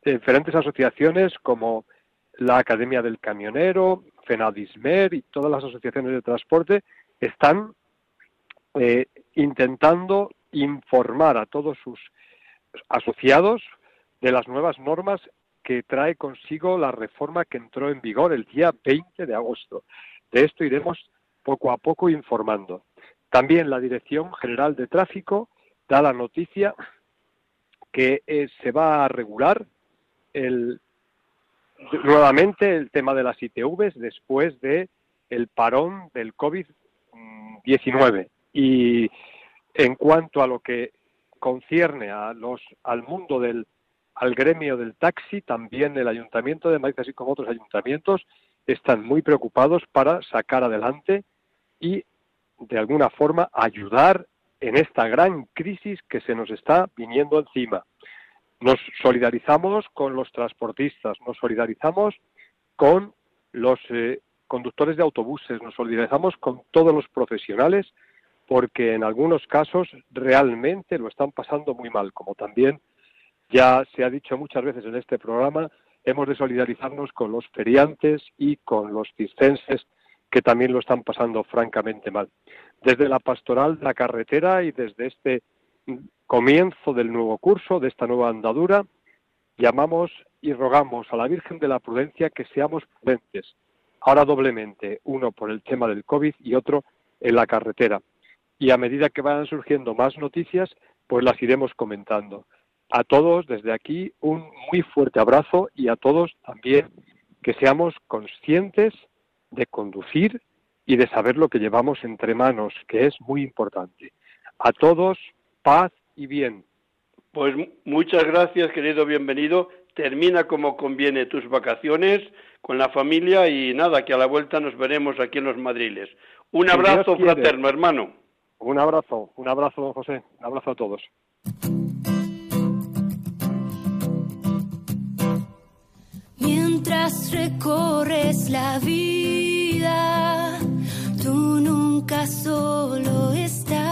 Diferentes asociaciones como la Academia del Camionero, FENADISMER y todas las asociaciones de transporte están eh, intentando informar a todos sus asociados de las nuevas normas que trae consigo la reforma que entró en vigor el día 20 de agosto. De esto iremos poco a poco informando. También la Dirección General de Tráfico da la noticia que eh, se va a regular el, nuevamente el tema de las ITVs después de el parón del COVID-19. Y en cuanto a lo que concierne a los, al mundo del al gremio del taxi, también el Ayuntamiento de Madrid, así como otros ayuntamientos, están muy preocupados para sacar adelante y, de alguna forma, ayudar en esta gran crisis que se nos está viniendo encima. Nos solidarizamos con los transportistas, nos solidarizamos con los eh, conductores de autobuses, nos solidarizamos con todos los profesionales, porque en algunos casos realmente lo están pasando muy mal, como también ya se ha dicho muchas veces en este programa, hemos de solidarizarnos con los feriantes y con los circenses que también lo están pasando francamente mal. Desde la pastoral de la carretera y desde este comienzo del nuevo curso, de esta nueva andadura, llamamos y rogamos a la Virgen de la Prudencia que seamos prudentes, ahora doblemente, uno por el tema del COVID y otro en la carretera. Y a medida que vayan surgiendo más noticias, pues las iremos comentando. A todos desde aquí un muy fuerte abrazo y a todos también que seamos conscientes de conducir y de saber lo que llevamos entre manos, que es muy importante. A todos, paz y bien. Pues muchas gracias, querido bienvenido. Termina como conviene tus vacaciones con la familia y nada, que a la vuelta nos veremos aquí en los Madriles. Un abrazo fraterno, hermano. Un abrazo, un abrazo, don José. Un abrazo a todos. Mientras recorres la vida, tú nunca solo estás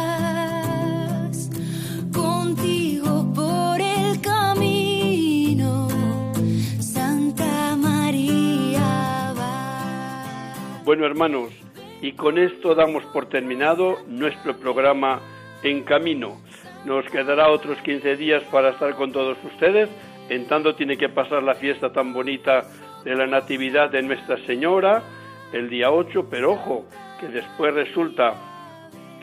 Bueno, hermanos, y con esto damos por terminado nuestro programa En Camino. Nos quedará otros 15 días para estar con todos ustedes. En tanto tiene que pasar la fiesta tan bonita de la Natividad de Nuestra Señora el día 8, pero ojo, que después resulta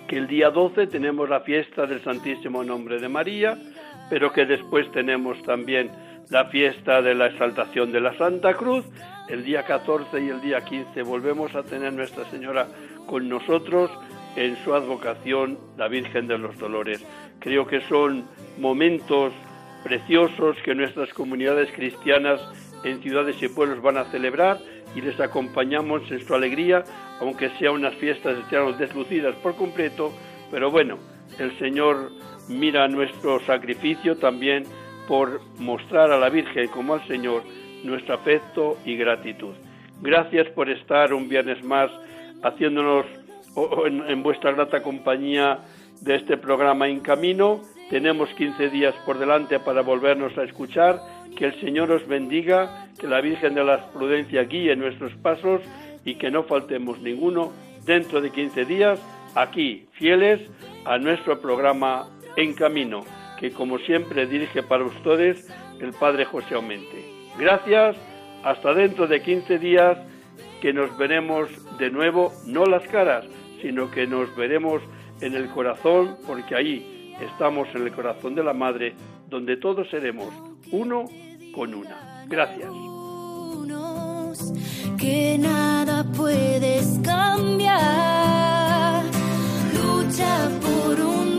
que el día 12 tenemos la fiesta del Santísimo Nombre de María, pero que después tenemos también la fiesta de la exaltación de la Santa Cruz. El día 14 y el día 15 volvemos a tener Nuestra Señora con nosotros en su advocación, la Virgen de los Dolores. Creo que son momentos preciosos que nuestras comunidades cristianas en ciudades y pueblos van a celebrar y les acompañamos en su alegría, aunque sea unas fiestas estén deslucidas por completo, pero bueno, el Señor mira nuestro sacrificio también por mostrar a la Virgen como al Señor nuestro afecto y gratitud. Gracias por estar un viernes más haciéndonos en, vuestra grata compañía de este programa En Camino. Tenemos 15 días por delante para volvernos a escuchar. Que el Señor os bendiga, que la Virgen de la Prudencia guíe nuestros pasos y que no faltemos ninguno dentro de 15 días aquí, fieles a nuestro programa En Camino, que como siempre dirige para ustedes el Padre José Aumente. Gracias, hasta dentro de 15 días que nos veremos de nuevo, no las caras, sino que nos veremos en el corazón, porque ahí estamos en el corazón de la Madre, donde todos seremos uno con una. Gracias. Lucha por un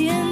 siento.